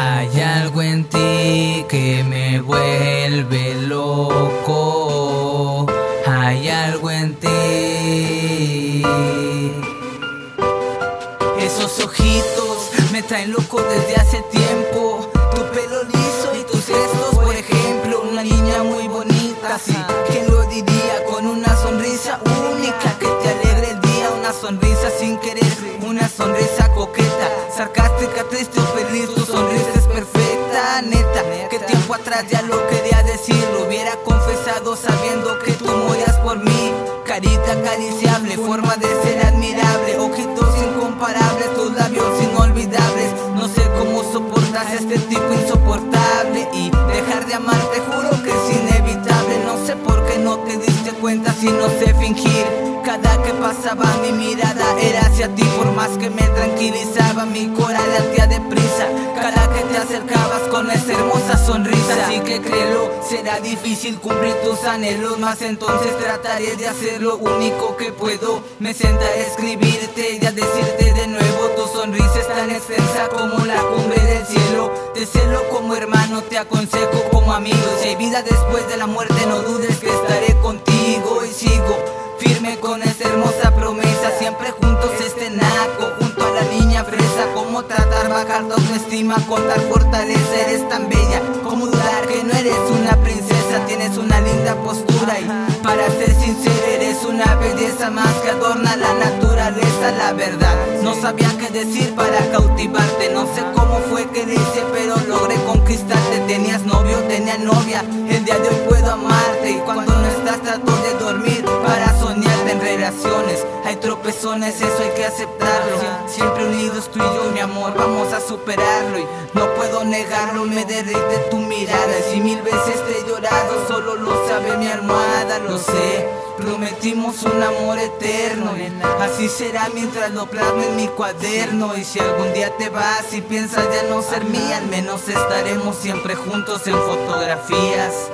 Hay algo en ti que me vuelve loco. Hay algo en ti. Esos ojitos me traen loco desde hace tiempo. Tu pelo liso y tus gestos, por ejemplo. Una niña muy bonita, sí. ¿Quién lo diría? Con una sonrisa única que te alegre el día. Una sonrisa sin querer, una sonrisa coqueta. Sarcástica, triste o feliz, ya lo quería decir. Lo hubiera confesado sabiendo que tú morías por mí. Carita acariciable, forma de ser admirable. Ojitos incomparables, tus labios inolvidables. No sé cómo soportas este tipo insoportable. Y dejar de amarte, juro que es inevitable. No sé por qué no te diste cuenta si no sé fingir. Cada que pasaba mi mirada era hacia ti, por más que me tranquilizaba, mi corazón latía deprisa. Difícil cumplir tus anhelos, más entonces trataré de hacer lo único que puedo. Me sentaré a escribirte y a decirte de nuevo, tu sonrisa es tan extensa como la cumbre del cielo. Te celo como hermano, te aconsejo como amigo. Si hay vida después de la muerte, no dudes que estaré contigo y sigo firme con esa hermosa promesa. Siempre juntos autoestima, contar fortaleza. Eres tan bella, como dudar que no eres una princesa. Tienes una linda postura y para ser sincero, eres una belleza más que adorna la naturaleza. La verdad, no sabía qué decir para cautivarte. No sé cómo fue que dice, pero logré conquistarte. Tenías novio, tenía novia. El día de hoy puedo amarte eso hay que aceptarlo. Siempre unidos tú y yo, mi amor, vamos a superarlo. Y no puedo negarlo, me derrite tu mirada. Y si mil veces te he llorado, solo lo sabe mi almohada, lo sé. Prometimos un amor eterno. Así será mientras lo plasme en mi cuaderno. Y si algún día te vas y piensas ya no ser mía, al menos estaremos siempre juntos en fotografías.